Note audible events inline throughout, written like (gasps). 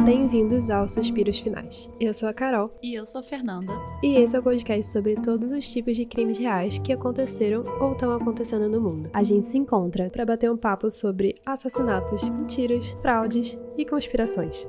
Bem-vindos aos Suspiros Finais. Eu sou a Carol. E eu sou a Fernanda. E esse é o podcast sobre todos os tipos de crimes reais que aconteceram ou estão acontecendo no mundo. A gente se encontra para bater um papo sobre assassinatos, mentiras, fraudes e conspirações.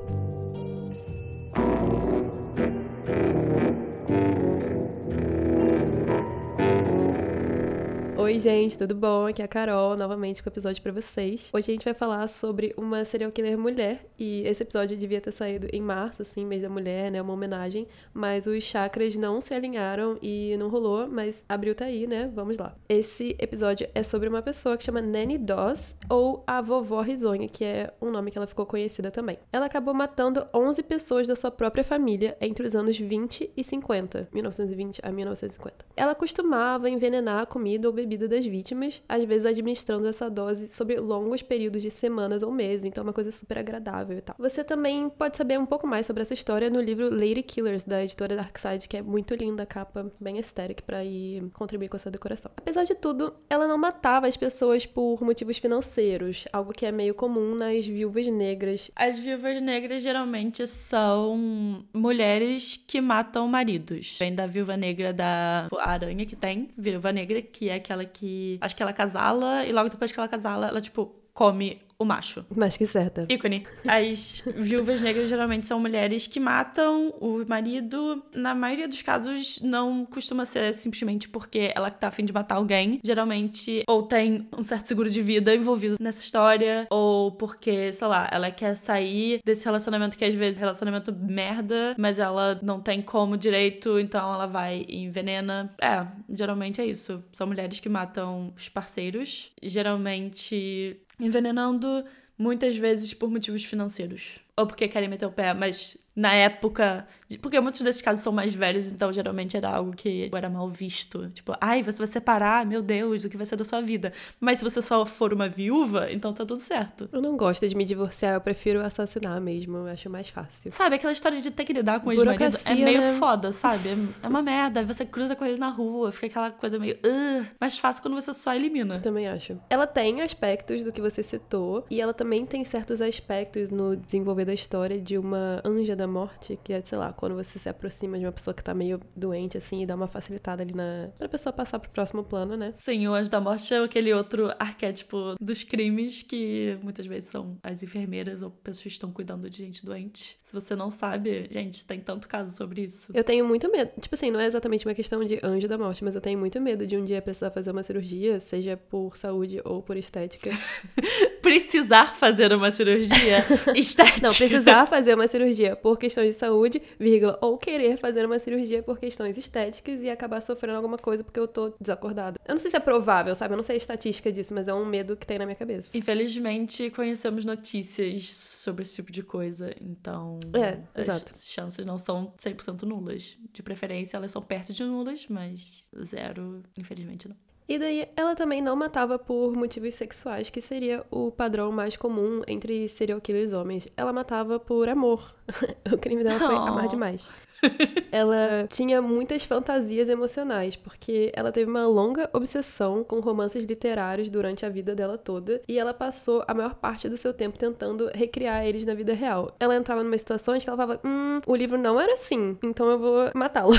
Oi, gente, tudo bom? Aqui é a Carol, novamente com o episódio para vocês. Hoje a gente vai falar sobre uma serial killer mulher, e esse episódio devia ter saído em março, assim, mês da mulher, né? Uma homenagem, mas os chakras não se alinharam e não rolou, mas abril tá aí, né? Vamos lá. Esse episódio é sobre uma pessoa que chama Nanny Doss, ou a vovó risonha, que é um nome que ela ficou conhecida também. Ela acabou matando 11 pessoas da sua própria família entre os anos 20 e 50, 1920 a 1950. Ela costumava envenenar a comida ou bebida vida das vítimas, às vezes administrando essa dose sobre longos períodos de semanas ou meses, então é uma coisa super agradável e tal. Você também pode saber um pouco mais sobre essa história no livro Lady Killers, da editora Darkside, que é muito linda a capa, bem aesthetic, para ir contribuir com essa decoração. Apesar de tudo, ela não matava as pessoas por motivos financeiros, algo que é meio comum nas viúvas negras. As viúvas negras geralmente são mulheres que matam maridos. Vem da viúva negra da aranha que tem, viúva negra, que é aquela que. Acho que ela casala, e logo depois que ela casala, ela, tipo, come o macho. Mais que certa. Ícone. As viúvas negras geralmente são mulheres que matam o marido. Na maioria dos casos, não costuma ser simplesmente porque ela tá afim de matar alguém. Geralmente, ou tem um certo seguro de vida envolvido nessa história, ou porque, sei lá, ela quer sair desse relacionamento que às vezes é relacionamento merda, mas ela não tem como direito, então ela vai e envenena. É, geralmente é isso. São mulheres que matam os parceiros, geralmente envenenando muitas vezes por motivos financeiros. Ou porque querem meter o pé, mas na época. Porque muitos desses casos são mais velhos, então geralmente era algo que era mal visto. Tipo, ai, você vai separar, meu Deus, o que vai ser da sua vida? Mas se você só for uma viúva, então tá tudo certo. Eu não gosto de me divorciar, eu prefiro assassinar mesmo, eu acho mais fácil. Sabe, aquela história de ter que lidar com o ex-marido é meio né? foda, sabe? É uma merda. Você cruza com ele na rua, fica aquela coisa meio. Uh, mais fácil quando você só elimina. Também acho. Ela tem aspectos do que você citou, e ela também tem certos aspectos no desenvolver da história de uma anja da morte, que é, sei lá, quando você se aproxima de uma pessoa que tá meio doente, assim, e dá uma facilitada ali na. pra pessoa passar pro próximo plano, né? Sim, o anjo da morte é aquele outro arquétipo dos crimes que muitas vezes são as enfermeiras ou pessoas que estão cuidando de gente doente. Se você não sabe, gente, tem tanto caso sobre isso. Eu tenho muito medo. Tipo assim, não é exatamente uma questão de anjo da morte, mas eu tenho muito medo de um dia precisar fazer uma cirurgia, seja por saúde ou por estética. (laughs) precisar fazer uma cirurgia (laughs) estética. Não, precisar fazer uma cirurgia por questões de saúde, vírgula, ou querer fazer uma cirurgia por questões estéticas e acabar sofrendo alguma coisa porque eu tô desacordada. Eu não sei se é provável, sabe? Eu não sei a estatística disso, mas é um medo que tem na minha cabeça. Infelizmente, conhecemos notícias sobre esse tipo de coisa, então é, as exato. chances não são 100% nulas. De preferência, elas são perto de nulas, mas zero, infelizmente não. E daí ela também não matava por motivos sexuais, que seria o padrão mais comum entre serial killers homens. Ela matava por amor. (laughs) o crime dela foi oh. amar demais. (laughs) ela tinha muitas fantasias emocionais, porque ela teve uma longa obsessão com romances literários durante a vida dela toda, e ela passou a maior parte do seu tempo tentando recriar eles na vida real. Ela entrava numa situação em que ela falava: Hum, o livro não era assim, então eu vou matá-lo.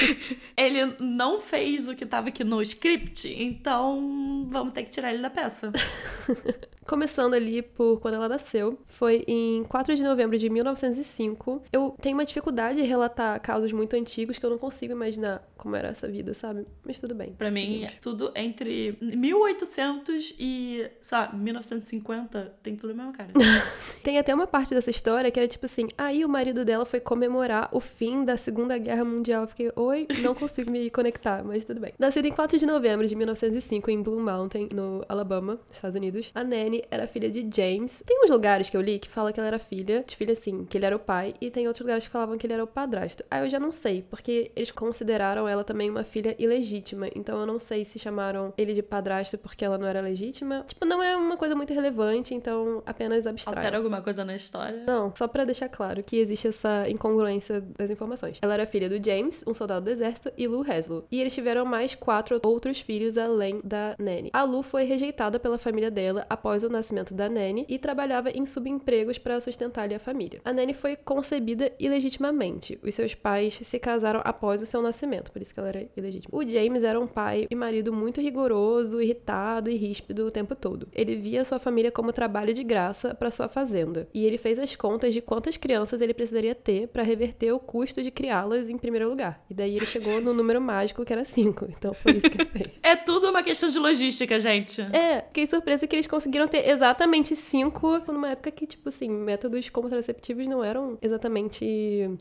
(laughs) ele não fez o que estava aqui no script, então vamos ter que tirar ele da peça. (laughs) Começando ali por quando ela nasceu, foi em 4 de novembro de 1905. Eu tenho uma dificuldade em relatar casos muito antigos que eu não consigo imaginar como era essa vida, sabe? Mas tudo bem. Para mim, é tudo entre 1800 e, sabe, 1950 tem tudo na mesma cara. (laughs) tem até uma parte dessa história que era tipo assim: aí o marido dela foi comemorar o fim da Segunda Guerra Mundial. Eu fiquei, oi, não consigo me conectar, mas tudo bem. Nascida em 4 de novembro de 1905 em Blue Mountain, no Alabama, Estados Unidos, a Nanny era filha de James. Tem uns lugares que eu li que fala que ela era filha, de filha assim, que ele era o pai, e tem outros lugares que falavam que ele era o padrasto. Aí eu já não sei, porque eles consideraram ela também uma filha ilegítima, então eu não sei se chamaram ele de padrasto porque ela não era legítima. Tipo, não é uma coisa muito relevante, então apenas abstrai. Altera alguma coisa na história? Não, só para deixar claro que existe essa incongruência das informações. Ela era filha do James, um soldado do exército, e Lou Haslow. E eles tiveram mais quatro outros filhos além da Nanny. A Lou foi rejeitada pela família dela após após o nascimento da Nene e trabalhava em subempregos para sustentar a família. A Nene foi concebida ilegitimamente. Os seus pais se casaram após o seu nascimento, por isso que ela era ilegítima. O James era um pai e marido muito rigoroso, irritado e ríspido o tempo todo. Ele via sua família como trabalho de graça para sua fazenda, e ele fez as contas de quantas crianças ele precisaria ter para reverter o custo de criá-las em primeiro lugar. E daí ele chegou no número mágico que era cinco. Então foi isso que ele fez. (laughs) É tudo uma questão de logística, gente. É, fiquei surpresa que eles conseguiram ter exatamente cinco numa época que, tipo assim, métodos contraceptivos não eram exatamente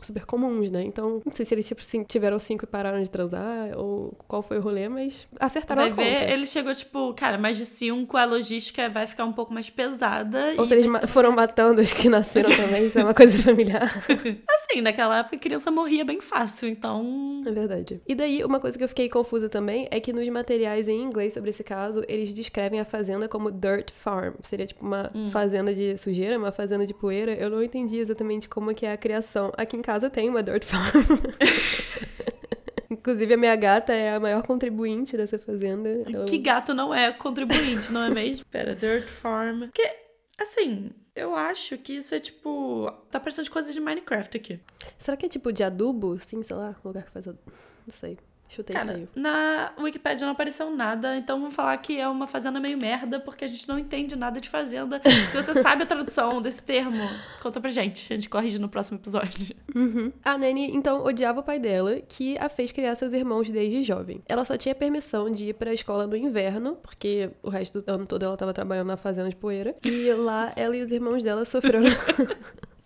super comuns, né? Então, não sei se eles, tipo assim, tiveram cinco e pararam de transar, ou qual foi o rolê, mas acertaram Vai a ver, conta. ele chegou, tipo, cara, mais de cinco, a logística vai ficar um pouco mais pesada. Ou se eles ma- foram matando os que nasceram (laughs) também, isso é uma coisa familiar. (laughs) Assim, naquela época a criança morria bem fácil, então. É verdade. E daí, uma coisa que eu fiquei confusa também é que nos materiais em inglês sobre esse caso, eles descrevem a fazenda como dirt farm. Seria tipo uma fazenda de sujeira, uma fazenda de poeira. Eu não entendi exatamente como que é a criação. Aqui em casa tem uma dirt farm. (laughs) Inclusive, a minha gata é a maior contribuinte dessa fazenda. Eu- Que gato não é contribuinte, não é mesmo? (laughs) Pera, Dirt Farm. Porque, assim, eu acho que isso é tipo. Tá parecendo coisas de Minecraft aqui. Será que é tipo de adubo? Sim, sei lá, lugar que faz adubo. Não sei. Chutei Cara, feio. na Wikipedia não apareceu nada, então vamos falar que é uma fazenda meio merda, porque a gente não entende nada de fazenda. Se você (laughs) sabe a tradução desse termo, conta pra gente. A gente corrige no próximo episódio. Uhum. A Nanny, então, odiava o pai dela, que a fez criar seus irmãos desde jovem. Ela só tinha permissão de ir pra escola no inverno, porque o resto do ano todo ela tava trabalhando na fazenda de poeira. E lá ela e os irmãos dela sofreram. (laughs)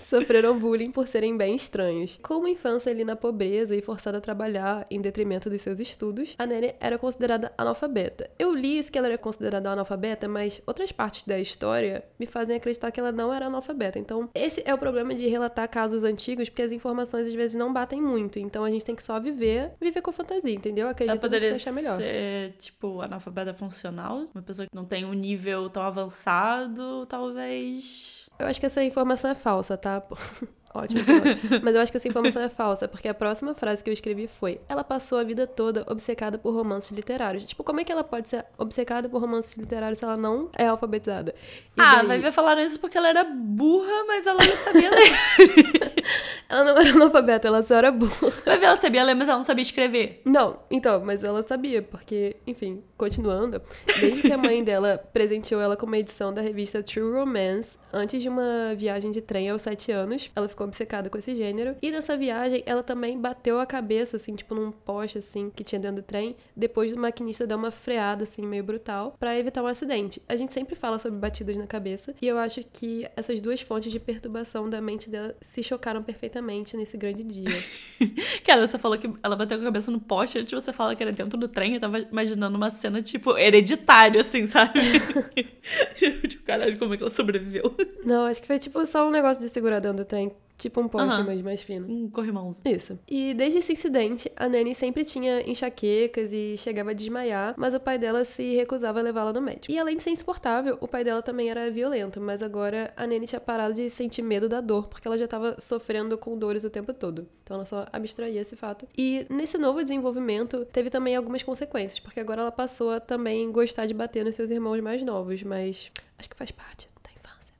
sofreram bullying por serem bem estranhos. Com uma infância ali na pobreza e forçada a trabalhar em detrimento dos seus estudos, a Nanny era considerada analfabeta. Eu li isso que ela era considerada analfabeta, mas outras partes da história me fazem acreditar que ela não era analfabeta. Então, esse é o problema de relatar casos antigos, porque as informações às vezes não batem muito. Então, a gente tem que só viver, viver com fantasia, entendeu? Ela no que você achar melhor. ser, tipo, analfabeta funcional, uma pessoa que não tem um nível tão avançado, talvez. Eu acho que essa informação é falsa, tá? (laughs) Ótimo. (laughs) Mas eu acho que essa informação é falsa, porque a próxima frase que eu escrevi foi: Ela passou a vida toda obcecada por romances literários. Tipo, como é que ela pode ser obcecada por romances literários se ela não é alfabetizada? E ah, daí- vai ver falaram isso porque ela era burra, mas ela não sabia ler. (laughs) Ela não era analfabeta, ela só era burra. vai ver, ela sabia ler, mas ela não sabia escrever. Não, então, mas ela sabia, porque, enfim, continuando, desde que a mãe dela presenteou ela com uma edição da revista True Romance, antes de uma viagem de trem aos sete anos, ela ficou obcecada com esse gênero. E nessa viagem, ela também bateu a cabeça, assim, tipo num poste, assim, que tinha dentro do trem, depois do maquinista dar uma freada, assim, meio brutal, pra evitar um acidente. A gente sempre fala sobre batidas na cabeça, e eu acho que essas duas fontes de perturbação da mente dela se chocaram perfeitamente nesse grande dia. (laughs) Cara, você falou que ela bateu a cabeça no poste, antes você fala que era dentro do trem, eu tava imaginando uma cena, tipo, hereditário, assim, sabe? (laughs) tipo, caralho, como é que ela sobreviveu? Não, acho que foi tipo só um negócio de segurar dentro do trem. Tipo um poste, Aham. mas mais fino. Um corrimãozinho. Isso. E desde esse incidente, a Nanny sempre tinha enxaquecas e chegava a desmaiar, mas o pai dela se recusava a levá-la no médico. E além de ser insuportável, o pai dela também era violento, mas agora a Nanny tinha parado de sentir medo da dor, porque ela já estava sofrendo com dores o tempo todo. Então ela só abstraía esse fato. E nesse novo desenvolvimento, teve também algumas consequências, porque agora ela passou a também gostar de bater nos seus irmãos mais novos, mas acho que faz parte.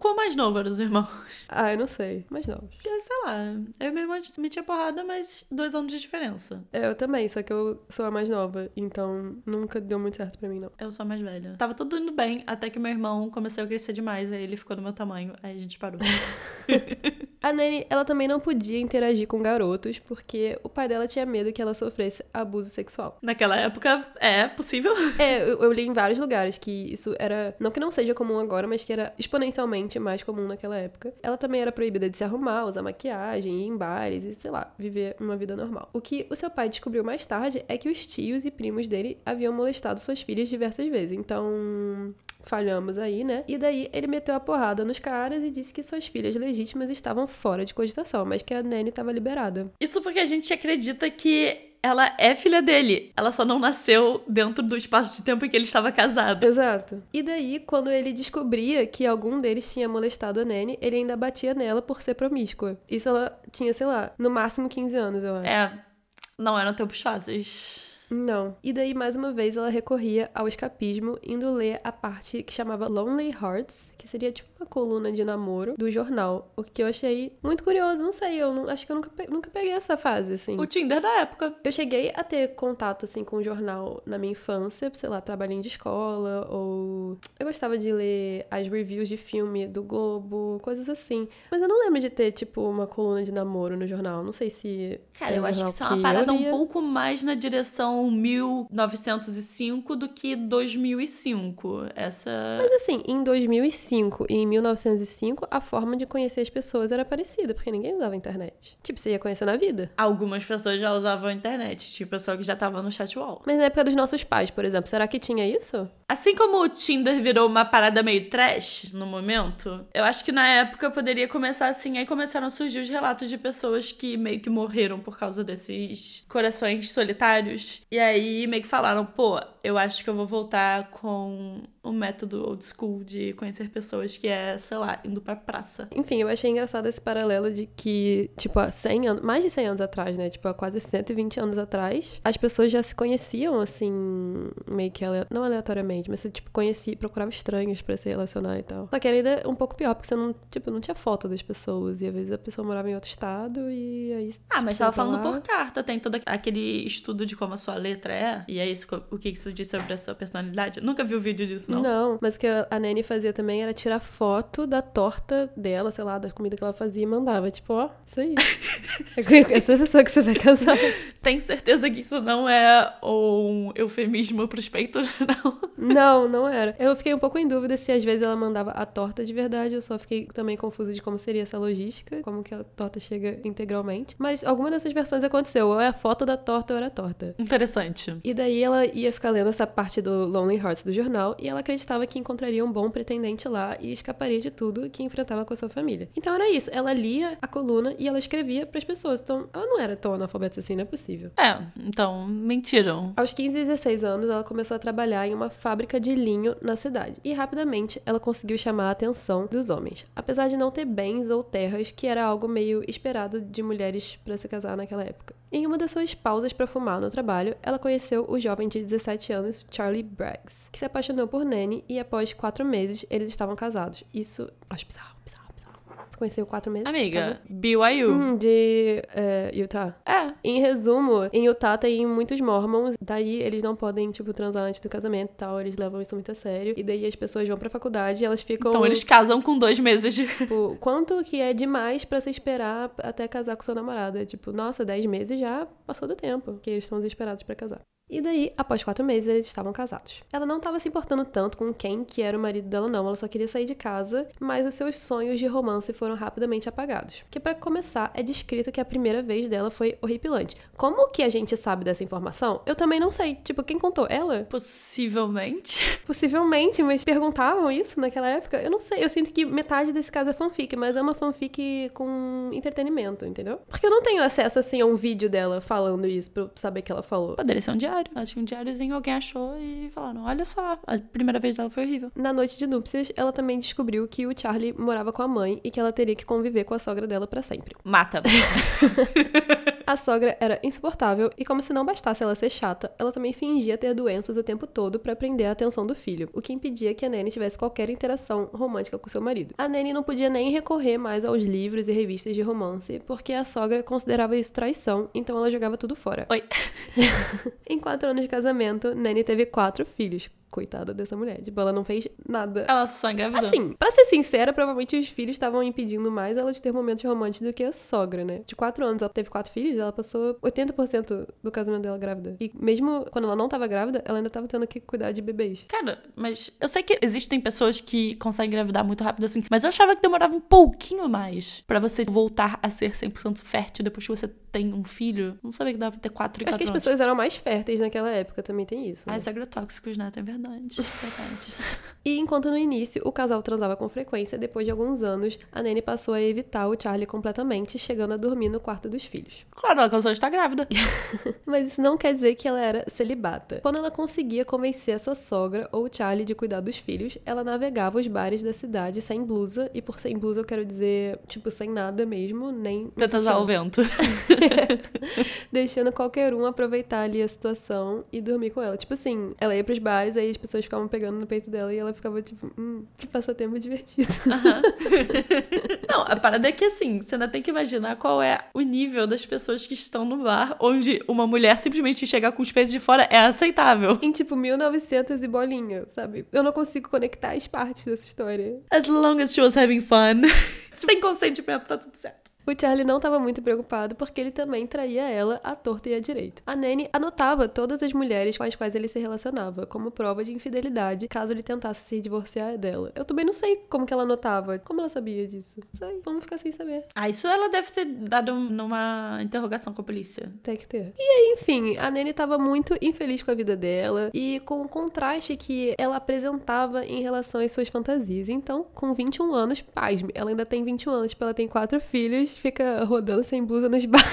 Qual mais novo eram os irmãos? Ah, eu não sei, mais novos. Porque, sei lá, eu e minha irmã me tinha porrada, mas dois anos de diferença. Eu também, só que eu sou a mais nova, então nunca deu muito certo pra mim, não. Eu sou a mais velha. Tava tudo indo bem, até que meu irmão começou a crescer demais, aí ele ficou do meu tamanho, aí a gente parou. (laughs) A Nanny, ela também não podia interagir com garotos, porque o pai dela tinha medo que ela sofresse abuso sexual. Naquela época, é possível. (laughs) É, eu, eu li em vários lugares que isso era, não que não seja comum agora, mas que era exponencialmente mais comum naquela época. Ela também era proibida de se arrumar, usar maquiagem, ir em bares e, sei lá, viver uma vida normal. O que o seu pai descobriu mais tarde é que os tios e primos dele haviam molestado suas filhas diversas vezes. Então, falhamos aí, né? E daí ele meteu a porrada nos caras e disse que suas filhas legítimas estavam fora de cogitação, mas que a Nanny estava liberada. Isso porque a gente acredita que ela é filha dele. Ela só não nasceu dentro do espaço de tempo em que ele estava casado. Exato. E daí, quando ele descobria que algum deles tinha molestado a Nanny, ele ainda batia nela por ser promíscua. Isso ela tinha, sei lá, no máximo 15 anos, eu acho. É, não eram tempos fáceis. Não. E daí, mais uma vez, ela recorria ao escapismo, indo ler a parte que chamava Lonely Hearts, que seria tipo coluna de namoro do jornal. O que eu achei muito curioso, não sei, eu não, acho que eu nunca, nunca peguei essa fase, assim. O Tinder da época. Eu cheguei a ter contato, assim, com o jornal na minha infância, sei lá, trabalhinho de escola, ou... Eu gostava de ler as reviews de filme do Globo, coisas assim. Mas eu não lembro de ter, tipo, uma coluna de namoro no jornal. Não sei se... Cara, eu acho que isso é uma parada um pouco mais na direção 1905 do que 2005. Essa... Mas assim, em 2005 e em 1905, a forma de conhecer as pessoas era parecida, porque ninguém usava internet. Tipo, você ia conhecer na vida. Algumas pessoas já usavam a internet, tipo, pessoa que já tava no chat wall. Mas na época dos nossos pais, por exemplo, será que tinha isso? Assim como o Tinder virou uma parada meio trash no momento, eu acho que na época poderia começar assim, aí começaram a surgir os relatos de pessoas que meio que morreram por causa desses corações solitários. E aí meio que falaram, pô, eu acho que eu vou voltar com o método old school de conhecer pessoas, que é, sei lá, indo pra praça. Enfim, eu achei engraçado esse paralelo de que, tipo, há 100 anos, mais de 100 anos atrás, né? Tipo, há quase 120 anos atrás, as pessoas já se conheciam, assim, meio que, não aleatoriamente, mas você, tipo, conhecia, procurava estranhos pra se relacionar e tal. Só que era ainda um pouco pior, porque você não, tipo, não tinha foto das pessoas, e às vezes a pessoa morava em outro estado, e aí... Ah, tipo, mas tava falando lá... por carta, tem todo aquele estudo de como a sua letra é, e é isso, o que isso diz sobre a sua personalidade. Nunca vi o vídeo disso, não? Não, mas o que a Nani fazia também era tirar foto da torta dela, sei lá, da comida que ela fazia e mandava. Tipo, ó, isso aí. (laughs) é essa pessoa que você vai casar. Tem certeza que isso não é um eufemismo pros peitos, (laughs) não? Não, não era. Eu fiquei um pouco em dúvida se às vezes ela mandava a torta de verdade. Eu só fiquei também confusa de como seria essa logística, como que a torta chega integralmente. Mas alguma dessas versões aconteceu. Ou é a foto da torta ou era a torta. Interessante. E daí ela ia ficar lendo essa parte do Lonely Hearts do jornal e ela acreditava que encontraria um bom pretendente lá e escaparia de tudo que enfrentava com a sua família. Então era isso. Ela lia a coluna e ela escrevia para as pessoas. Então ela não era tão analfabeta assim, não é possível. É, então mentiram. Aos 15 e 16 anos, ela começou a trabalhar em uma fábrica de linho na cidade e rapidamente ela conseguiu chamar a atenção dos homens. Apesar de não ter bens ou terras, que era algo meio esperado de mulheres para se casar naquela época. Em uma das suas pausas para fumar no trabalho, ela conheceu o jovem de 17 anos, Charlie Braggs, que se apaixonou por Nanny e após quatro meses eles estavam casados. Isso. Acho bizarro, bizarro, conheceu quatro meses? Amiga, BYU. Hum, de uh, Utah. É. Em resumo, em Utah tem muitos mormons, daí eles não podem, tipo, transar antes do casamento e tal, eles levam isso muito a sério. E daí as pessoas vão pra faculdade e elas ficam. Então eles casam com dois meses de. Tipo, quanto que é demais para se esperar até casar com sua namorada? Tipo, nossa, dez meses já passou do tempo, que eles são esperados para casar. E daí, após quatro meses, eles estavam casados. Ela não estava se importando tanto com quem que era o marido dela, não. Ela só queria sair de casa, mas os seus sonhos de romance foram rapidamente apagados. Que para começar, é descrito que a primeira vez dela foi horripilante. Como que a gente sabe dessa informação? Eu também não sei. Tipo, quem contou? Ela? Possivelmente. (laughs) Possivelmente, mas perguntavam isso naquela época? Eu não sei. Eu sinto que metade desse caso é fanfic, mas é uma fanfic com entretenimento, entendeu? Porque eu não tenho acesso, assim, a um vídeo dela falando isso pra saber que ela falou. Poderia ser um diário diário. Ela tinha um diáriozinho, alguém achou e falaram: olha só, a primeira vez dela foi horrível. Na noite de núpcias, ela também descobriu que o Charlie morava com a mãe e que ela teria que conviver com a sogra dela para sempre. Mata. (laughs) A sogra era insuportável e, como se não bastasse ela ser chata, ela também fingia ter doenças o tempo todo para prender a atenção do filho, o que impedia que a Nanny tivesse qualquer interação romântica com seu marido. A Nanny não podia nem recorrer mais aos livros e revistas de romance, porque a sogra considerava isso traição, então ela jogava tudo fora. Oi. (laughs) em quatro anos de casamento, Nanny teve quatro filhos coitada dessa mulher. Tipo, ela não fez nada. Ela só engravidou. Assim, pra ser sincera, provavelmente os filhos estavam impedindo mais ela de ter momentos românticos do que a sogra, né? De quatro anos, ela teve quatro filhos, ela passou 80% do casamento dela grávida. E mesmo quando ela não tava grávida, ela ainda tava tendo que cuidar de bebês. Cara, mas eu sei que existem pessoas que conseguem engravidar muito rápido assim, mas eu achava que demorava um pouquinho mais para você voltar a ser 100% fértil depois que você tem um filho. Não sabia que dava pra ter quatro e Acho quatro que as anos. pessoas eram mais férteis naquela época, também tem isso. Né? Ah, os agrotóxicos, né? Tem verdade verdade, verdade. E enquanto no início o casal transava com frequência, depois de alguns anos, a Nene passou a evitar o Charlie completamente, chegando a dormir no quarto dos filhos. Claro, ela causou estar grávida. (laughs) Mas isso não quer dizer que ela era celibata. Quando ela conseguia convencer a sua sogra ou o Charlie de cuidar dos filhos, ela navegava os bares da cidade sem blusa, e por sem blusa eu quero dizer, tipo, sem nada mesmo, nem. (laughs) Tenta usar o vento. (laughs) Deixando qualquer um aproveitar ali a situação e dormir com ela. Tipo assim, ela ia pros bares, aí as pessoas ficavam pegando no peito dela e ela ficava tipo, hum, que passatempo divertido. (laughs) Não, a parada é que assim, você ainda tem que imaginar qual é o nível das pessoas que estão no bar, onde uma mulher simplesmente chegar com os peitos de fora é aceitável. em tipo 1900 e bolinha, sabe? Eu não consigo conectar as partes dessa história. As long as she was having fun. (laughs) Se tem consentimento, tá tudo certo. O Charlie não estava muito preocupado porque ele também traía ela à torta e à direita. A Nanny anotava todas as mulheres com as quais ele se relacionava, como prova de infidelidade, caso ele tentasse se divorciar dela. Eu também não sei como que ela anotava. Como ela sabia disso? Não sei, vamos ficar sem saber. Ah, isso ela deve ter dado numa interrogação com a polícia. Tem que ter. E aí, enfim, a Nanny estava muito infeliz com a vida dela e com o contraste que ela apresentava em relação às suas fantasias. Então, com 21 anos, pasme, ela ainda tem 21 anos, tipo, ela tem quatro filhos, fica rodando sem blusa nos (laughs) bares.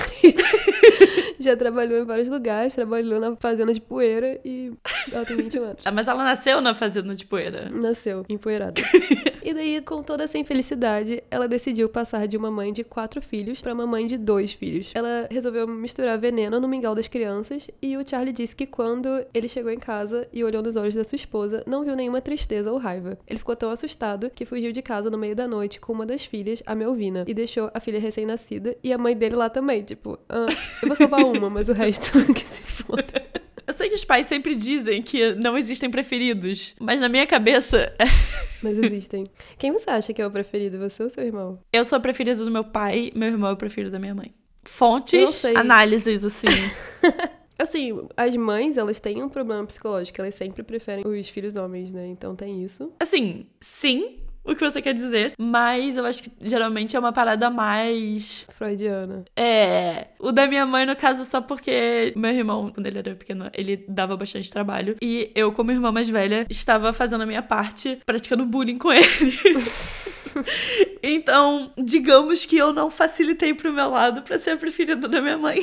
Já trabalhou em vários lugares, trabalhou na fazenda de poeira e ela tem 21 anos. Ah, mas ela nasceu na fazenda de poeira. Nasceu empoeirada. (laughs) e daí, com toda essa infelicidade, ela decidiu passar de uma mãe de quatro filhos para uma mãe de dois filhos. Ela resolveu misturar veneno no mingau das crianças e o Charlie disse que quando ele chegou em casa e olhou nos olhos da sua esposa, não viu nenhuma tristeza ou raiva. Ele ficou tão assustado que fugiu de casa no meio da noite com uma das filhas, a Melvina, e deixou a filha recém-nascida e a mãe dele lá também. Tipo, ah, eu vou salvar uma, mas o resto (laughs) que se foda. Eu sei que os pais sempre dizem que não existem preferidos, mas na minha cabeça, (laughs) Mas existem. Quem você acha que é o preferido, você ou seu irmão? eu sou a preferida do meu pai, meu irmão é o preferido da minha mãe. Fontes, análises, assim. (laughs) Assim, as mães, elas têm um problema psicológico, elas sempre preferem os filhos homens, né? Então tem isso. assim, sim, o que você quer dizer, mas eu acho que geralmente é uma parada mais. Freudiana. É. O da minha mãe, no caso, só porque meu irmão, quando ele era pequeno, ele dava bastante trabalho. E eu, como irmã mais velha, estava fazendo a minha parte, praticando bullying com ele. (laughs) então, digamos que eu não facilitei pro meu lado pra ser a preferida da minha mãe.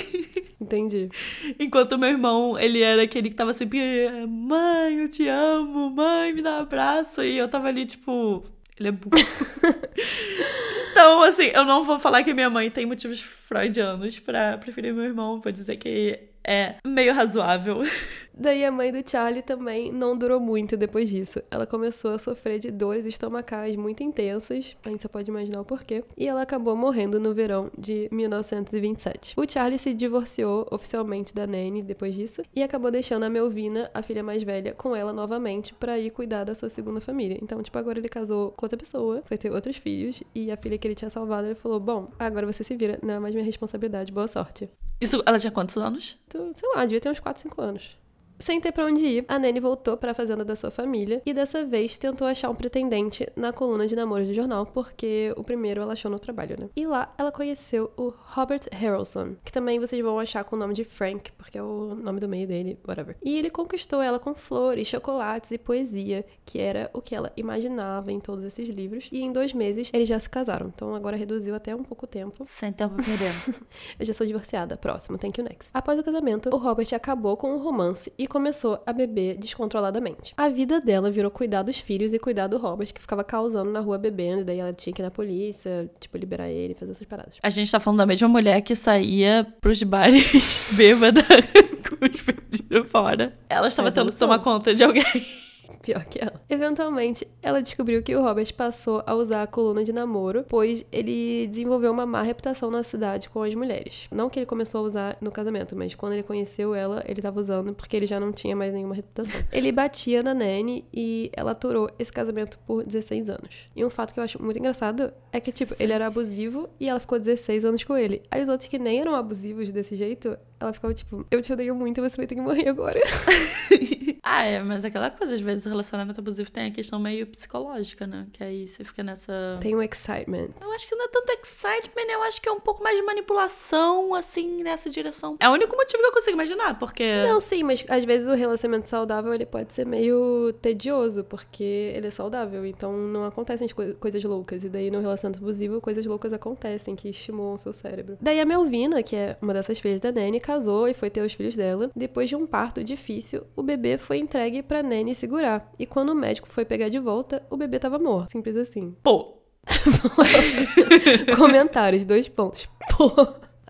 Entendi. Enquanto meu irmão, ele era aquele que tava sempre, mãe, eu te amo, mãe, me dá um abraço. E eu tava ali, tipo, ele é burro. (laughs) então, assim, eu não vou falar que minha mãe tem motivos freudianos pra preferir meu irmão, vou dizer que é meio razoável. (laughs) Daí a mãe do Charlie também não durou muito depois disso. Ela começou a sofrer de dores estomacais muito intensas, a gente só pode imaginar o porquê, e ela acabou morrendo no verão de 1927. O Charlie se divorciou oficialmente da Nanny depois disso e acabou deixando a Melvina, a filha mais velha, com ela novamente pra ir cuidar da sua segunda família. Então, tipo, agora ele casou com outra pessoa, foi ter outros filhos e a filha que ele tinha salvado, ele falou: "Bom, agora você se vira, não é mais minha responsabilidade, boa sorte". Isso, ela tinha quantos anos? Tu, sei lá, devia ter uns 4, 5 anos. Sem ter pra onde ir, a Nanny voltou para a fazenda da sua família e dessa vez tentou achar um pretendente na coluna de namoros do jornal, porque o primeiro ela achou no trabalho, né? E lá ela conheceu o Robert Harrelson, que também vocês vão achar com o nome de Frank, porque é o nome do meio dele, whatever. E ele conquistou ela com flores, chocolates e poesia, que era o que ela imaginava em todos esses livros. E em dois meses eles já se casaram, então agora reduziu até um pouco tempo. Sem tempo perdendo. (laughs) Eu já sou divorciada. Próximo, thank you next. Após o casamento, o Robert acabou com o romance e começou a beber descontroladamente. A vida dela virou cuidar dos filhos e cuidar do Robert, que ficava causando na rua bebendo, e daí ela tinha que ir na polícia, tipo, liberar ele, fazer essas paradas. A gente tá falando da mesma mulher que saía pros bares (laughs) bêbada (laughs) com os fora. Ela estava tentando Evolução. tomar conta de alguém. (laughs) Pior que ela. Eventualmente, ela descobriu que o Robert passou a usar a coluna de namoro, pois ele desenvolveu uma má reputação na cidade com as mulheres. Não que ele começou a usar no casamento, mas quando ele conheceu ela, ele tava usando porque ele já não tinha mais nenhuma reputação. (laughs) Ele batia na Nanny e ela aturou esse casamento por 16 anos. E um fato que eu acho muito engraçado é que, tipo, ele era abusivo e ela ficou 16 anos com ele. Aí os outros que nem eram abusivos desse jeito ela ficava tipo, eu te odeio muito, você vai ter que morrer agora. (laughs) ah, é, mas aquela coisa, às vezes o relacionamento abusivo tem a questão meio psicológica, né? Que aí você fica nessa. Tem um excitement. Eu acho que não é tanto excitement, eu acho que é um pouco mais de manipulação, assim, nessa direção. É o único motivo que eu consigo imaginar, porque. Não, sim, mas às vezes o relacionamento saudável ele pode ser meio tedioso, porque ele é saudável, então não acontecem co coisas loucas. E daí no relacionamento abusivo, coisas loucas acontecem que estimulam o seu cérebro. Daí a Melvina, que é uma dessas filhas da Nene, casou e foi ter os filhos dela. Depois de um parto difícil, o bebê foi entregue pra Nene segurar. E quando o médico foi pegar de volta, o bebê tava morto. Simples assim. Pô. (laughs) Comentários, dois pontos. Pô.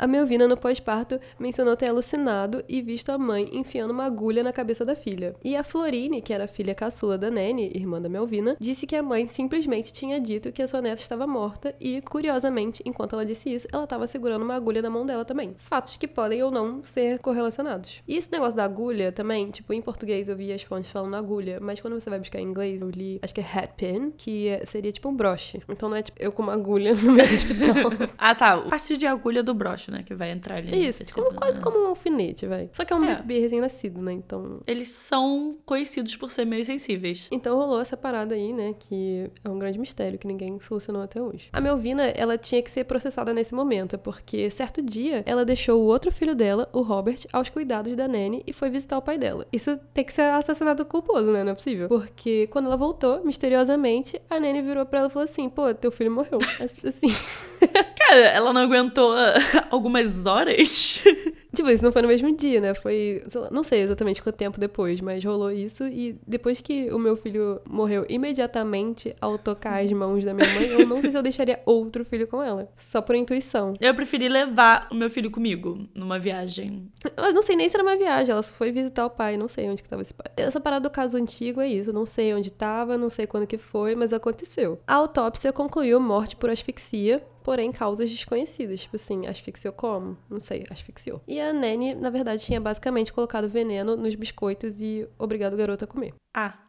A Melvina, no pós-parto, mencionou ter alucinado e visto a mãe enfiando uma agulha na cabeça da filha. E a Florine, que era a filha caçula da Nene, irmã da Melvina, disse que a mãe simplesmente tinha dito que a sua neta estava morta e, curiosamente, enquanto ela disse isso, ela estava segurando uma agulha na mão dela também. Fatos que podem ou não ser correlacionados. E esse negócio da agulha também, tipo, em português eu vi as fontes falando agulha, mas quando você vai buscar em inglês, eu li, acho que é hatpin, que seria tipo um broche. Então não é tipo eu com uma agulha (laughs) no meio do (laughs) hospital. ah, tá. Parte de agulha do broche né? Que vai entrar ali. Isso, como, quase como um alfinete, vai. Só que é um é. bebê recém-nascido, né? Então. Eles são conhecidos por ser meio sensíveis. Então rolou essa parada aí, né? Que é um grande mistério que ninguém solucionou até hoje. A Melvina, ela tinha que ser processada nesse momento, porque certo dia ela deixou o outro filho dela, o Robert, aos cuidados da Nene e foi visitar o pai dela. Isso tem que ser assassinato culposo, né? Não é possível. Porque quando ela voltou, misteriosamente, a Nene virou pra ela e falou assim: pô, teu filho morreu. (laughs) Assim. (laughs) Cara, ela não aguentou (laughs) algumas horas. (laughs) Tipo, isso não foi no mesmo dia, né? Foi, lá, não sei exatamente quanto tempo depois, mas rolou isso. E depois que o meu filho morreu imediatamente ao tocar as mãos da minha mãe, eu não sei se eu deixaria outro filho com ela. Só por intuição. Eu preferi levar o meu filho comigo numa viagem. Eu não sei nem se era uma viagem, ela só foi visitar o pai, não sei onde que tava esse pai. Essa parada do caso antigo é isso, não sei onde tava, não sei quando que foi, mas aconteceu. A autópsia concluiu morte por asfixia, porém causas desconhecidas. Tipo assim, asfixiou como? Não sei, asfixiou. E a Nene, na verdade, tinha basicamente colocado veneno nos biscoitos e obrigado o garoto a comer. Ah.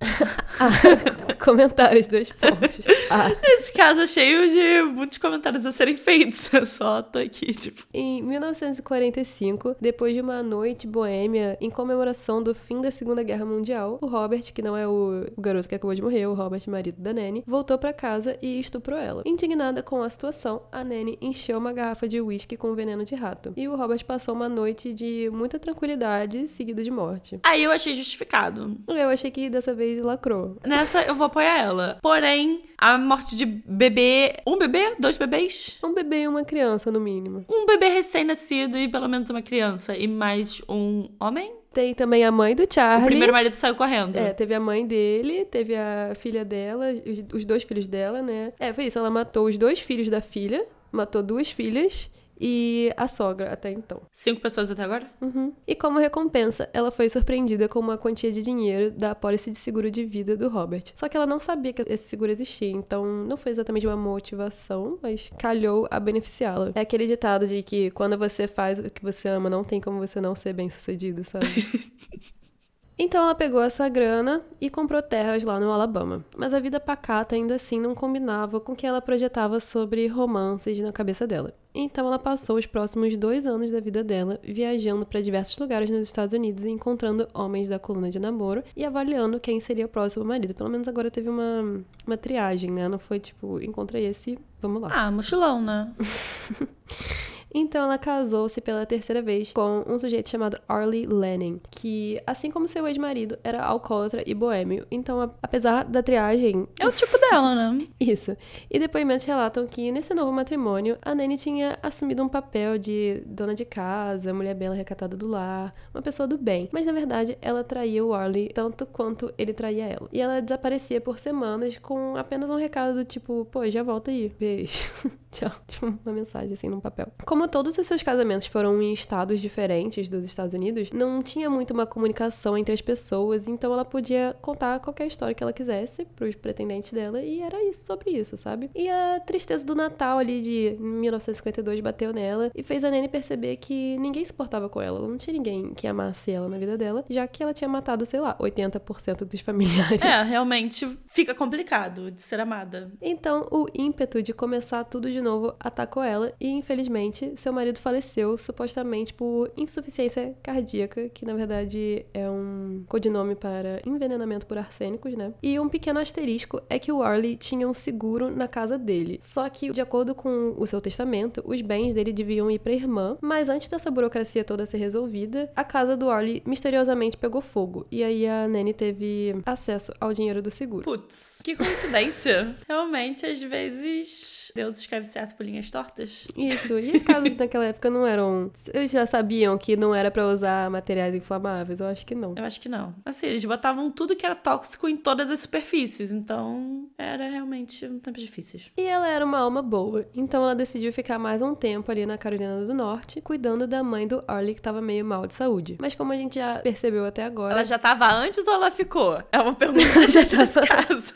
(laughs) ah, comentários, dois pontos. Ah. Esse caso é cheio de muitos comentários a serem feitos. Eu só tô aqui, tipo. Em 1945, depois de uma noite boêmia em comemoração do fim da Segunda Guerra Mundial, o Robert, que não é o, o garoto que acabou de morrer, o Robert, marido da Nene, voltou para casa e estuprou ela. Indignada com a situação, a Nene encheu uma garrafa de uísque com veneno de rato. E o Robert passou uma noite de muita tranquilidade, seguida de morte. Aí eu achei justificado. Eu achei que dessa vez lacrou. Nessa eu vou apoiar ela. Porém, a morte de bebê. Um bebê? Dois bebês? Um bebê e uma criança, no mínimo. Um bebê recém-nascido e pelo menos uma criança. E mais um homem? Tem também a mãe do Charlie. O primeiro marido saiu correndo. É, teve a mãe dele, teve a filha dela, os, os dois filhos dela, né? É, foi isso. Ela matou os dois filhos da filha, matou duas filhas e a sogra até então. Cinco pessoas até agora? Uhum. E como recompensa, ela foi surpreendida com uma quantia de dinheiro da apólice de seguro de vida do Robert. Só que ela não sabia que esse seguro existia, então não foi exatamente uma motivação, mas calhou a beneficiá-la. É aquele ditado de que quando você faz o que você ama, não tem como você não ser bem sucedido, sabe? (laughs) Então ela pegou essa grana e comprou terras lá no Alabama. Mas a vida pacata ainda assim não combinava com o que ela projetava sobre romances na cabeça dela. Então ela passou os próximos dois anos da vida dela viajando para diversos lugares nos Estados Unidos e encontrando homens da coluna de namoro e avaliando quem seria o próximo marido. Pelo menos agora teve uma, uma triagem, né? Não foi tipo, encontrei esse, vamos lá. Ah, mochilão, né? (laughs) Então ela casou-se pela terceira vez com um sujeito chamado Arlie Lennon, que, assim como seu ex-marido, era alcoólatra e boêmio. Então, apesar da triagem. É o tipo dela, né? Isso. E depoimentos relatam que nesse novo matrimônio, a Nanny tinha assumido um papel de dona de casa, mulher bela recatada do lar, uma pessoa do bem. Mas na verdade, ela traía o Arlie tanto quanto ele traía ela. E ela desaparecia por semanas com apenas um recado do tipo: pô, já volto aí. Beijo. (laughs) Tchau. Tipo, uma mensagem assim num papel. Como todos os seus casamentos foram em estados diferentes dos Estados Unidos, não tinha muito uma comunicação entre as pessoas, então ela podia contar qualquer história que ela quisesse pros pretendentes dela e era isso sobre isso, sabe? E a tristeza do Natal ali de 1952 bateu nela e fez a Nene perceber que ninguém se portava com ela. Não tinha ninguém que amasse ela na vida dela, já que ela tinha matado, sei lá, 80% dos familiares. É, realmente fica complicado de ser amada. Então, o ímpeto de começar tudo de novo atacou ela e, infelizmente, seu marido faleceu supostamente por insuficiência cardíaca, que na verdade é um codinome para envenenamento por arsênicos, né? E um pequeno asterisco é que o Warley tinha um seguro na casa dele. Só que, de acordo com o seu testamento, os bens dele deviam ir para a irmã, mas antes dessa burocracia toda ser resolvida, a casa do Warley misteriosamente pegou fogo. E aí a Nanny teve acesso ao dinheiro do seguro. Putz, que coincidência. (laughs) Realmente, às vezes, Deus escreve certo por linhas tortas. Isso, e os naquela época não eram. Eles já sabiam que não era para usar materiais inflamáveis? Eu acho que não. Eu acho que não. Assim, eles botavam tudo que era tóxico em todas as superfícies, então era realmente um tempo difíceis. E ela era uma alma boa, então ela decidiu ficar mais um tempo ali na Carolina do Norte, cuidando da mãe do Arlie, que tava meio mal de saúde. Mas como a gente já percebeu até agora. Ela já tava antes ou ela ficou? É uma pergunta (laughs) já tá caso.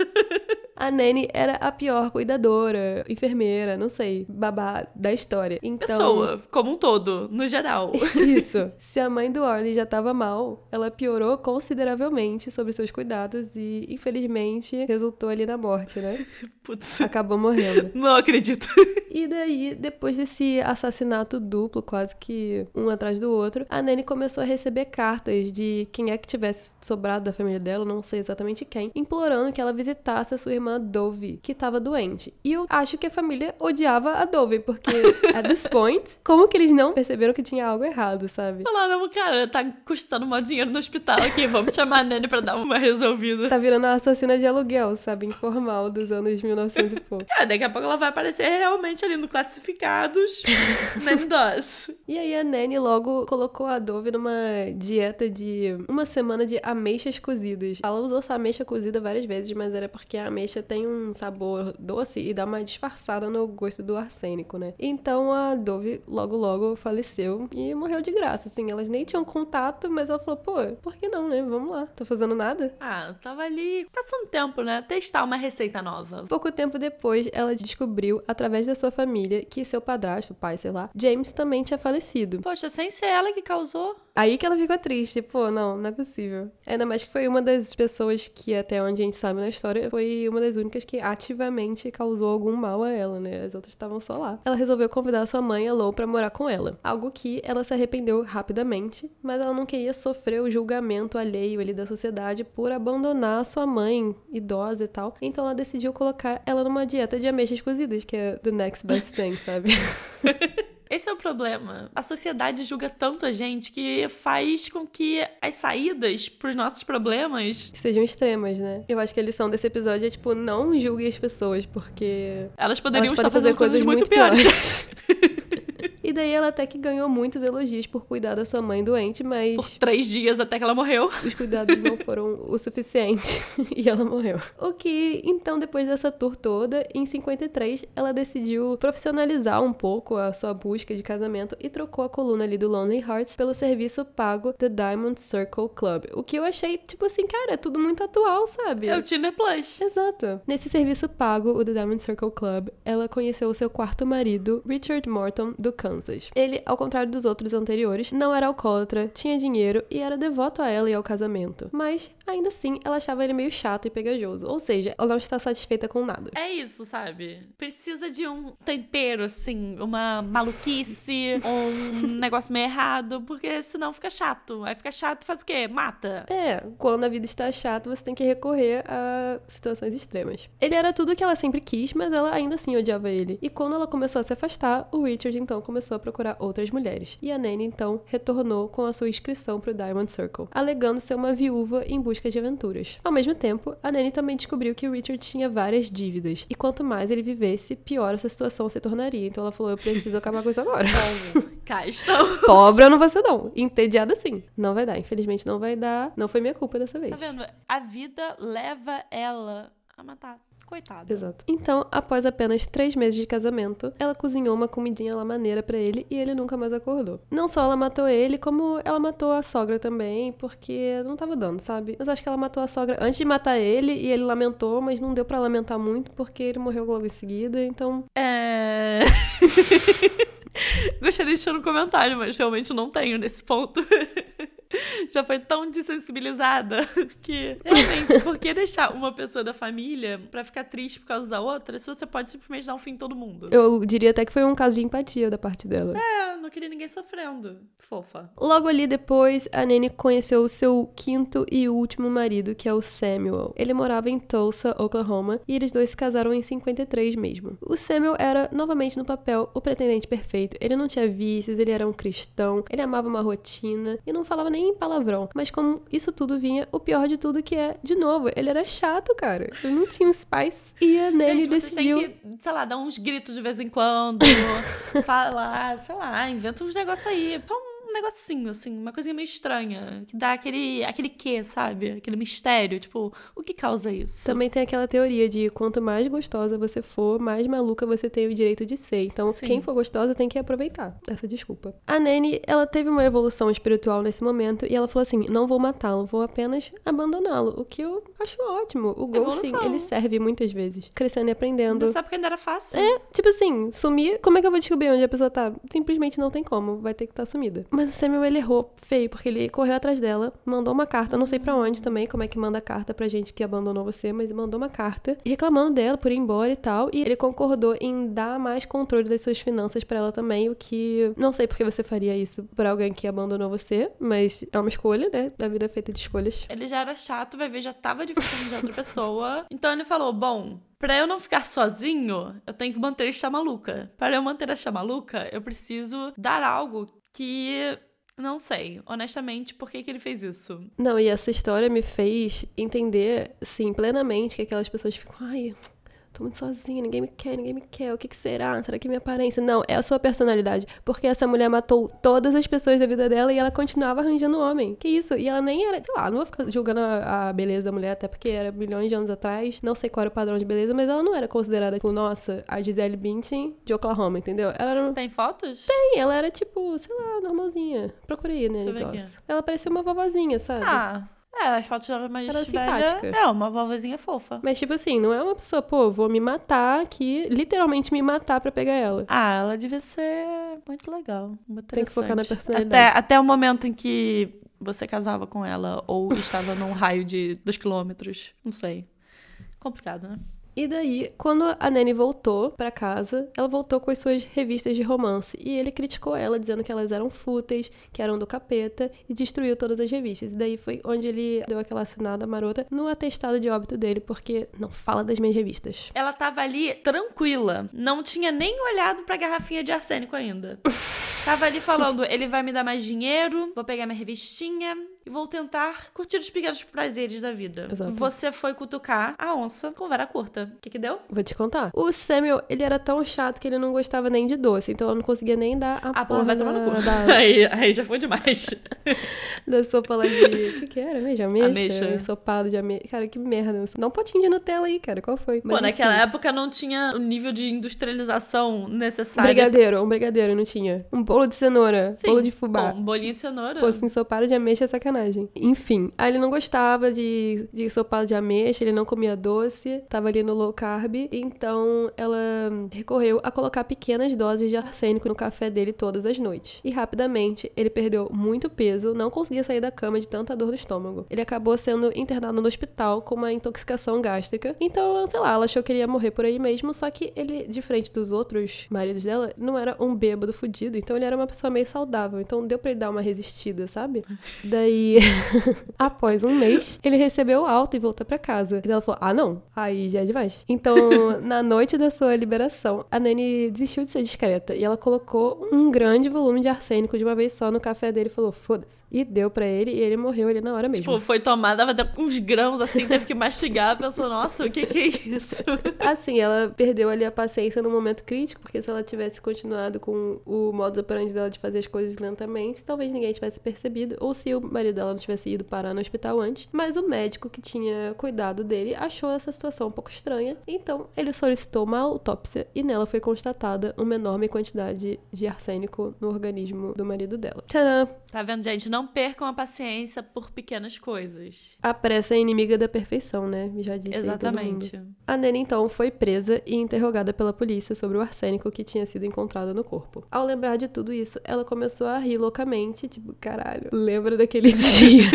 A Nanny era a pior cuidadora, enfermeira, não sei, babá da história. Então... Pessoa, como um todo, no geral. (laughs) Isso. Se a mãe do Orly já tava mal, ela piorou consideravelmente sobre seus cuidados e, infelizmente, resultou ali na morte, né? (laughs) Putz. Acabou morrendo. (laughs) Não acredito. E daí, depois desse assassinato duplo, quase que um atrás do outro, a Nanny começou a receber cartas de quem é que tivesse sobrado da família dela, não sei exatamente quem, implorando que ela visitasse a sua irmã Dove, que estava doente. E eu acho que a família odiava a Dove, porque (laughs) at this point, como que eles não perceberam que tinha algo errado, sabe? Falaram, cara, tá custando maior dinheiro no hospital aqui, vamos chamar a Nanny pra dar uma resolvida. Tá virando a assassina de aluguel, sabe? Informal dos anos 1900 e pouco. Cara, daqui a pouco ela vai aparecer realmente ali no Classificados, (laughs) Nanny Doss. E aí a Nanny logo colocou a Dove numa dieta de uma semana de ameixas cozidas. Ela usou essa ameixa cozida várias vezes, mas era porque a ameixa tem um sabor doce e dá uma disfarçada no gosto do arsênico, né? Então a Dove logo logo faleceu e morreu de graça, assim. Elas nem tinham contato, mas ela falou, pô, por que não, né? Vamos lá. Tô fazendo nada. Ah, tava ali passando tempo, né? Testar uma receita nova. Pouco tempo depois, ela descobriu, através da sua família, que seu padrasto, pai, sei lá, James também tinha falecido. Poxa, sem ser ela que causou. Aí que ela ficou triste, pô, não, não é possível. Ainda mais que foi uma das pessoas que, até onde a gente sabe na história, foi uma das únicas que ativamente causou algum mal a ela, né? As outras estavam só lá. Ela resolveu convidar sua mãe, a Lou, pra morar com ela. Algo que ela se arrependeu rapidamente, mas ela não queria sofrer o julgamento alheio ali da sociedade por abandonar sua mãe idosa e tal. Então ela decidiu colocar ela numa dieta de ameixas cozidas, que é the next best thing, sabe? (laughs) Esse é o problema. A sociedade julga tanto a gente que faz com que as saídas pros nossos problemas sejam extremas, né? Eu acho que a lição desse episódio é, tipo, não julgue as pessoas, porque. Elas poderiam elas estar fazendo coisas, coisas muito, muito piores. piores. (laughs) E daí ela até que ganhou muitos elogios por cuidar da sua mãe doente, mas. Por três dias até que ela morreu. Os cuidados não foram o suficiente (laughs) e ela morreu. O que, então, depois dessa tour toda, em 53, ela decidiu profissionalizar um pouco a sua busca de casamento e trocou a coluna ali do Lonely Hearts pelo serviço pago The Diamond Circle Club. O que eu achei, tipo assim, cara, é tudo muito atual, sabe? É o Tinder Plus. Exato. Nesse serviço pago, o The Diamond Circle Club, ela conheceu o seu quarto marido, Richard Morton, do Kansas. Kansas. Ele, ao contrário dos outros anteriores, não era alcoólatra, tinha dinheiro e era devoto a ela e ao casamento. Mas, ainda assim, ela achava ele meio chato e pegajoso. Ou seja, ela não está satisfeita com nada. É isso, sabe? Precisa de um tempero, assim, uma maluquice, (laughs) um negócio meio errado, porque senão fica chato. Aí fica chato, faz o quê? Mata. É, quando a vida está chata, você tem que recorrer a situações extremas. Ele era tudo que ela sempre quis, mas ela ainda assim odiava ele. E quando ela começou a se afastar, o Richard então começou começou a procurar outras mulheres. E a Nanny então retornou com a sua inscrição para o Diamond Circle, alegando ser uma viúva em busca de aventuras. Ao mesmo tempo, a Nanny também descobriu que o Richard tinha várias dívidas, e quanto mais ele vivesse, pior essa situação se tornaria. Então ela falou: Eu preciso acabar com isso agora. (laughs) Cá estão. Pobre eu não vou ser, não. Entediada sim. Não vai dar. Infelizmente não vai dar. Não foi minha culpa dessa vez. Tá vendo? A vida leva ela a matar. Coitada. Exato. Então, após apenas três meses de casamento, ela cozinhou uma comidinha lá maneira para ele e ele nunca mais acordou. Não só ela matou ele, como ela matou a sogra também, porque não tava dando, sabe? Mas acho que ela matou a sogra antes de matar ele e ele lamentou, mas não deu para lamentar muito porque ele morreu logo em seguida, então. É. (laughs) Gostaria de deixar no comentário, mas realmente não tenho nesse ponto. (laughs) já foi tão desensibilizada (laughs) que realmente, por que deixar uma pessoa da família pra ficar triste por causa da outra se você pode simplesmente dar um fim em todo mundo? Eu diria até que foi um caso de empatia da parte dela. É, não queria ninguém sofrendo. Fofa. Logo ali depois, a Nene conheceu o seu quinto e último marido, que é o Samuel. Ele morava em Tulsa, Oklahoma, e eles dois se casaram em 53 mesmo. O Samuel era, novamente no papel, o pretendente perfeito. Ele não tinha vícios, ele era um cristão, ele amava uma rotina e não falava nem palavrão. Mas como isso tudo vinha, o pior de tudo que é, de novo, ele era chato, cara. Ele não tinha os pais. E a Gente, vocês decidiu. têm que, sei lá, dar uns gritos de vez em quando, (laughs) falar, sei lá, inventa uns negócios aí. Só um negocinho, assim, uma coisinha meio estranha, que dá aquele, aquele quê, sabe? Aquele mistério, tipo, o que causa isso? Também tem aquela teoria de quanto mais gostosa você for, mais maluca você tem o direito de ser. Então, Sim. quem for gostosa tem que aproveitar essa desculpa. A Nene, ela teve uma evolução espiritual nesse momento e ela falou assim: não vou matá-lo, vou apenas abandoná-lo. O que eu acho ótimo. O Ghosting, ele serve muitas vezes. Crescendo e aprendendo. Não sabe porque ainda era fácil. É, tipo assim, sumir, como é que eu vou descobrir onde a pessoa tá? Simplesmente não tem como, vai ter que estar sumida. Mas o Samuel, ele errou feio, porque ele correu atrás dela, mandou uma carta, não sei pra onde também, como é que manda carta pra gente que abandonou você, mas mandou uma carta reclamando dela por ir embora e tal, e ele concordou em dar mais controle das suas finanças pra ela também, o que não sei porque você faria isso pra alguém que abandonou você, mas é uma escolha, né? A vida é feita de escolhas. Ele já era chato, vai ver, já tava difícil de outra pessoa. Então ele falou: bom, pra eu não ficar sozinho, eu tenho que manter esta maluca. Para eu manter esta maluca, eu preciso dar algo que. Não sei, honestamente, por que, que ele fez isso. Não, e essa história me fez entender, sim, plenamente que aquelas pessoas ficam, ai, tô muito sozinha, ninguém me quer, ninguém me quer, o que que será? Será que é minha aparência? Não, é a sua personalidade. Porque essa mulher matou todas as pessoas da vida dela e ela continuava arranjando homem. Que isso? E ela nem era, sei lá, não vou ficar julgando a, a beleza da mulher, até porque era milhões de anos atrás, não sei qual era o padrão de beleza, mas ela não era considerada, tipo, nossa, a Gisele Bündchen de Oklahoma, entendeu? Ela era Tem fotos? Sim, ela era tipo, sei lá, normalzinha. Procurei, né? Ela parecia uma vovozinha, sabe? Ah, é, as fotos eram mais Era velha. simpática. É, uma vovozinha fofa. Mas, tipo assim, não é uma pessoa, pô, vou me matar aqui, literalmente me matar pra pegar ela. Ah, ela devia ser muito legal. Muito Tem que focar na personalidade. Até, até o momento em que você casava com ela ou estava num raio de dois quilômetros. Não sei. Complicado, né? E daí, quando a Nene voltou pra casa, ela voltou com as suas revistas de romance. E ele criticou ela, dizendo que elas eram fúteis, que eram do capeta, e destruiu todas as revistas. E daí foi onde ele deu aquela assinada marota no atestado de óbito dele, porque não fala das minhas revistas. Ela tava ali tranquila. Não tinha nem olhado pra garrafinha de arsênico ainda. (laughs) Tava ali falando: ele vai me dar mais dinheiro, vou pegar minha revistinha e vou tentar curtir os pequenos prazeres da vida. Exato. Você foi cutucar a onça com vara curta. O que que deu? Vou te contar. O Samuel, ele era tão chato que ele não gostava nem de doce, então ela não conseguia nem dar a, A porra porra vai da, tomar no cu. da, (laughs) Aí, aí já foi demais. (laughs) da sopa lá de... O (laughs) que que era mesmo? Ameixa? Ameixa. Ensopado de ameixa. Cara, que merda. Dá um potinho de Nutella aí, cara. Qual foi? Mas, Pô, naquela enfim. época não tinha o nível de industrialização necessário. Brigadeiro, um brigadeiro, não tinha. Um bolo de cenoura, Sim. bolo de fubá. Bom, um bolinho de cenoura. Pô, se ensopado de ameixa é sacanagem. Enfim, aí ele não gostava de, de ensopado de ameixa, ele não comia doce, tava ali no low carb, então ela recorreu a colocar pequenas doses de arsênico no café dele todas as noites. E rapidamente ele perdeu muito peso, não conseguia sair da cama de tanta dor no estômago. Ele acabou sendo internado no hospital com uma intoxicação gástrica. Então, sei lá, ela achou que ele ia morrer por aí mesmo, só que ele, diferente dos outros maridos dela, não era um bêbado fudido, então ele era uma pessoa meio saudável. Então deu pra ele dar uma resistida, sabe? (laughs) Daí, (laughs) após um mês, ele recebeu alta e voltou pra casa. E ela falou: Ah, não, aí já é demais. Então, (laughs) na noite da sua liberação, a Nani desistiu de ser discreta e ela colocou um grande volume de arsênico de uma vez só no café dele e falou: Foda-se. E deu pra ele e ele morreu ali na hora mesmo. Tipo, foi tomada, dava até uns grãos assim, teve que mastigar, pensou, nossa, o que que é isso? (laughs) Assim, ela perdeu ali a paciência no momento crítico, porque se ela tivesse continuado com o modus operandi dela de fazer as coisas lentamente, talvez ninguém tivesse percebido, ou se o marido dela não tivesse ido parar no hospital antes. Mas o médico que tinha cuidado dele achou essa situação um pouco estranha, então ele solicitou uma autópsia e nela foi constatada uma enorme quantidade de arsênico no organismo do marido dela. Tcharam! Tá vendo, gente? Não percam a paciência por pequenas coisas. A pressa é inimiga da perfeição, né? Já disse aí todo mundo. Exatamente. A Nene então foi presa e interrogada pela polícia sobre o arsênico que tinha sido encontrado no corpo. Ao lembrar de tudo tudo isso, ela começou a rir loucamente, tipo, caralho, lembra daquele dia.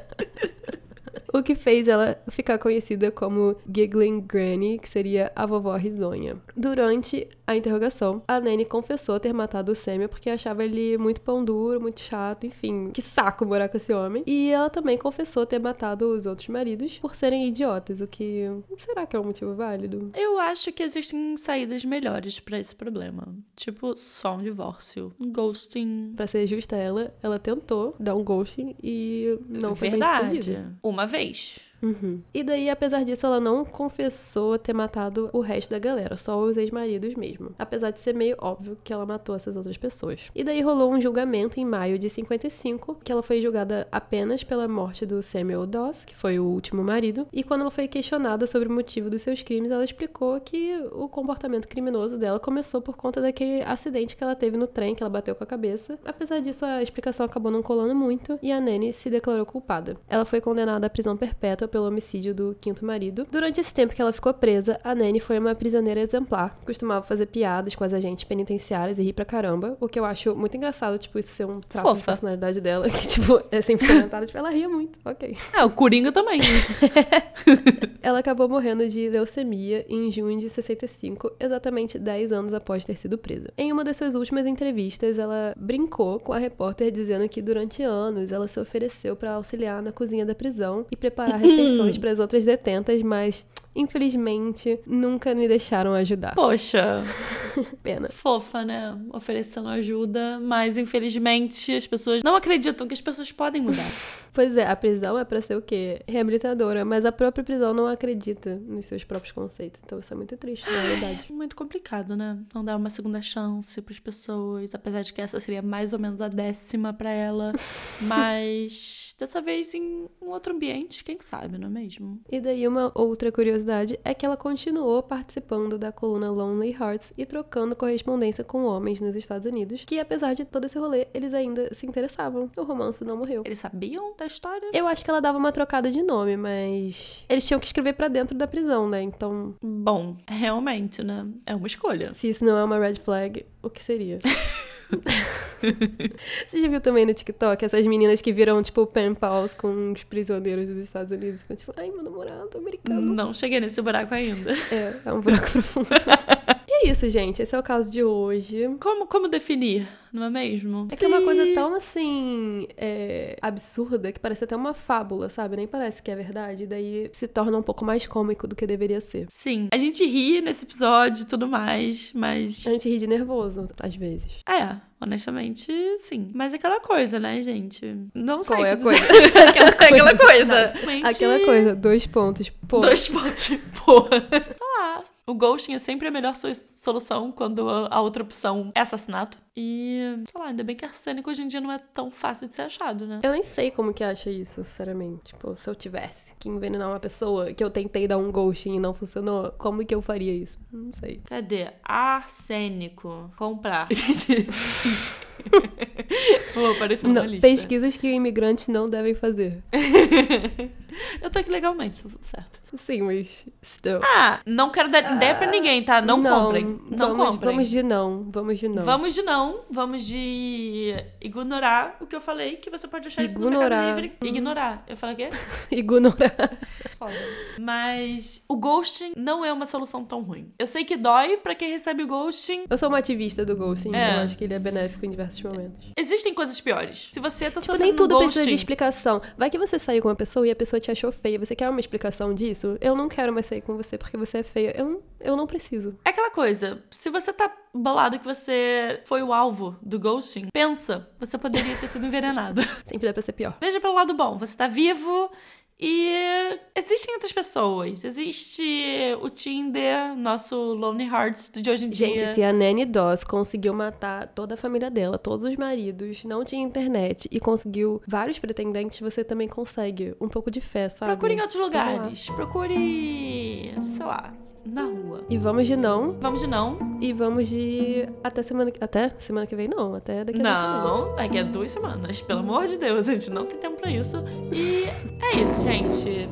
(laughs) o que fez ela ficar conhecida como Giggling Granny, que seria a vovó risonha. Durante a interrogação, a Nanny confessou ter matado o Samuel porque achava ele muito pão duro, muito chato, enfim, que saco morar com esse homem. E ela também confessou ter matado os outros maridos por serem idiotas, o que será que é um motivo válido? Eu acho que existem saídas melhores para esse problema. Tipo, só um divórcio, um ghosting. Pra ser justa ela, ela tentou dar um ghosting e não foi Verdade. bem sucedido. Uma vez. 3. Uhum. E daí, apesar disso, ela não confessou ter matado o resto da galera, só os ex-maridos mesmo. Apesar de ser meio óbvio que ela matou essas outras pessoas. E daí rolou um julgamento em maio de 55, que ela foi julgada apenas pela morte do Samuel Doss, que foi o último marido. E quando ela foi questionada sobre o motivo dos seus crimes, ela explicou que o comportamento criminoso dela começou por conta daquele acidente que ela teve no trem, que ela bateu com a cabeça. Apesar disso, a explicação acabou não colando muito e a Nanny se declarou culpada. Ela foi condenada à prisão perpétua pelo homicídio do quinto marido. Durante esse tempo que ela ficou presa, a Nanny foi uma prisioneira exemplar. Costumava fazer piadas com as agentes penitenciárias e rir pra caramba, o que eu acho muito engraçado, tipo, isso ser um traço de Fofa. personalidade dela, (laughs) que, tipo, é sempre comentada, tipo, ela ria muito, ok. É, o Coringa também. (laughs) Ela acabou morrendo de leucemia em junho de 65, exatamente 10 anos após ter sido presa. Em uma das suas últimas entrevistas, ela brincou com a repórter dizendo que durante anos ela se ofereceu para auxiliar na cozinha da prisão e preparar (laughs) refeições para as outras detentas, mas infelizmente nunca me deixaram ajudar. Poxa, (laughs) Pena. fofa, né? Oferecendo ajuda, mas infelizmente as pessoas não acreditam que as pessoas podem mudar. (laughs) Pois é, a prisão é para ser o quê? Reabilitadora, mas a própria prisão não acredita nos seus próprios conceitos. Então isso é muito triste, na verdade. (gasps) Muito complicado, né? Não dar uma segunda chance pras pessoas, apesar de que essa seria mais ou menos a décima pra ela. (laughs) Mas dessa vez em um outro ambiente, quem sabe, não é mesmo? E daí uma outra curiosidade é que ela continuou participando da coluna Lonely Hearts e trocando correspondência com homens nos Estados Unidos, que apesar de todo esse rolê, eles ainda se interessavam. O romance não morreu. Eles sabiam da história? Eu acho que ela dava uma trocada de nome, mas eles tinham que escrever pra dentro da prisão, né? Então, Bom, realmente, né? É uma escolha. se isso não é uma red flag, o que seria? (laughs) (laughs) Você já viu também no TikTok essas meninas que viram, tipo, pen pals com os prisioneiros dos Estados Unidos? Tipo, ai, meu namorado americano. Não cheguei nesse buraco ainda. É, é um buraco (laughs) profundo. (laughs) é isso, gente. Esse é o caso de hoje. Como, como definir, não é mesmo? É que é uma coisa tão, assim, é, absurda que parece até uma fábula, sabe? Nem parece que é verdade. E daí se torna um pouco mais cômico do que deveria ser. Sim, a gente ri nesse episódio e tudo mais, mas. A gente ri de nervoso, às vezes. É, honestamente, sim. Mas é aquela coisa, né, gente? Não sei. Qual é a coisa? (laughs) dizer. Aquela coisa. Aquela coisa. Realmente, Aquela coisa, dois pontos. Pô, Dois pontos. Porra. Tá lá. O ghosting é sempre a melhor so- solução quando a outra opção é assassinato. E, sei lá, ainda bem que arsênico hoje em dia não é tão fácil de ser achado, né? Eu nem sei como que acha isso, sinceramente. Tipo, se eu tivesse que envenenar uma pessoa, que eu tentei dar um ghosting e não funcionou, como que eu faria isso? Não sei. Cadê? Arsênico. Comprar. (laughs) (laughs) Aparecer numa Não, lista. pesquisas que imigrantes não devem fazer. (laughs) Eu tô aqui legalmente, tá tudo certo. Sim, mas still. Ah, não quero dar ideia pra ninguém, tá? Não, comprem. Não vamos, comprem. Vamos de não. Vamos de não. Vamos de não, vamos de ignorar o que eu falei, que você pode achar isso no Ignorar. Mercado Livre. Ignorar. Eu falei o quê? (laughs) Ignorar. Foda. Mas o ghosting não é uma solução tão ruim. Eu sei que dói pra quem recebe o ghosting. Eu sou uma ativista do ghosting. É. Eu acho que ele é benéfico em diversos momentos. Existem coisas piores. Se você tá Tipo, sofrendo nem tudo um precisa de ghosting, explicação. Vai que você saiu com uma pessoa e a pessoa te achou feia. Você quer uma explicação disso? Eu não quero mais sair com você porque você é feia. Eu não, eu não preciso. É aquela coisa, se você tá bolado que você foi o alvo do ghosting, pensa, você poderia ter sido envenenado. (laughs) Sempre dá pra ser pior. Veja pelo lado bom, você tá vivo e existem outras pessoas. Existe o Tinder, nosso Lonely Hearts de hoje em dia. Gente, se a Nanny Doss conseguiu matar toda a família dela, todos os maridos, não tinha internet e conseguiu vários pretendentes, você também consegue. Um pouco de fé, sabe? Procure em outros lugares. Procure, sei lá, na rua. E vamos de não. Vamos de não? E vamos de. Até semana que. Até semana que vem, não. Até daqui a. Não, daqui a duas semanas. Pelo amor de Deus, a gente não tem tempo pra isso. E é isso, gente.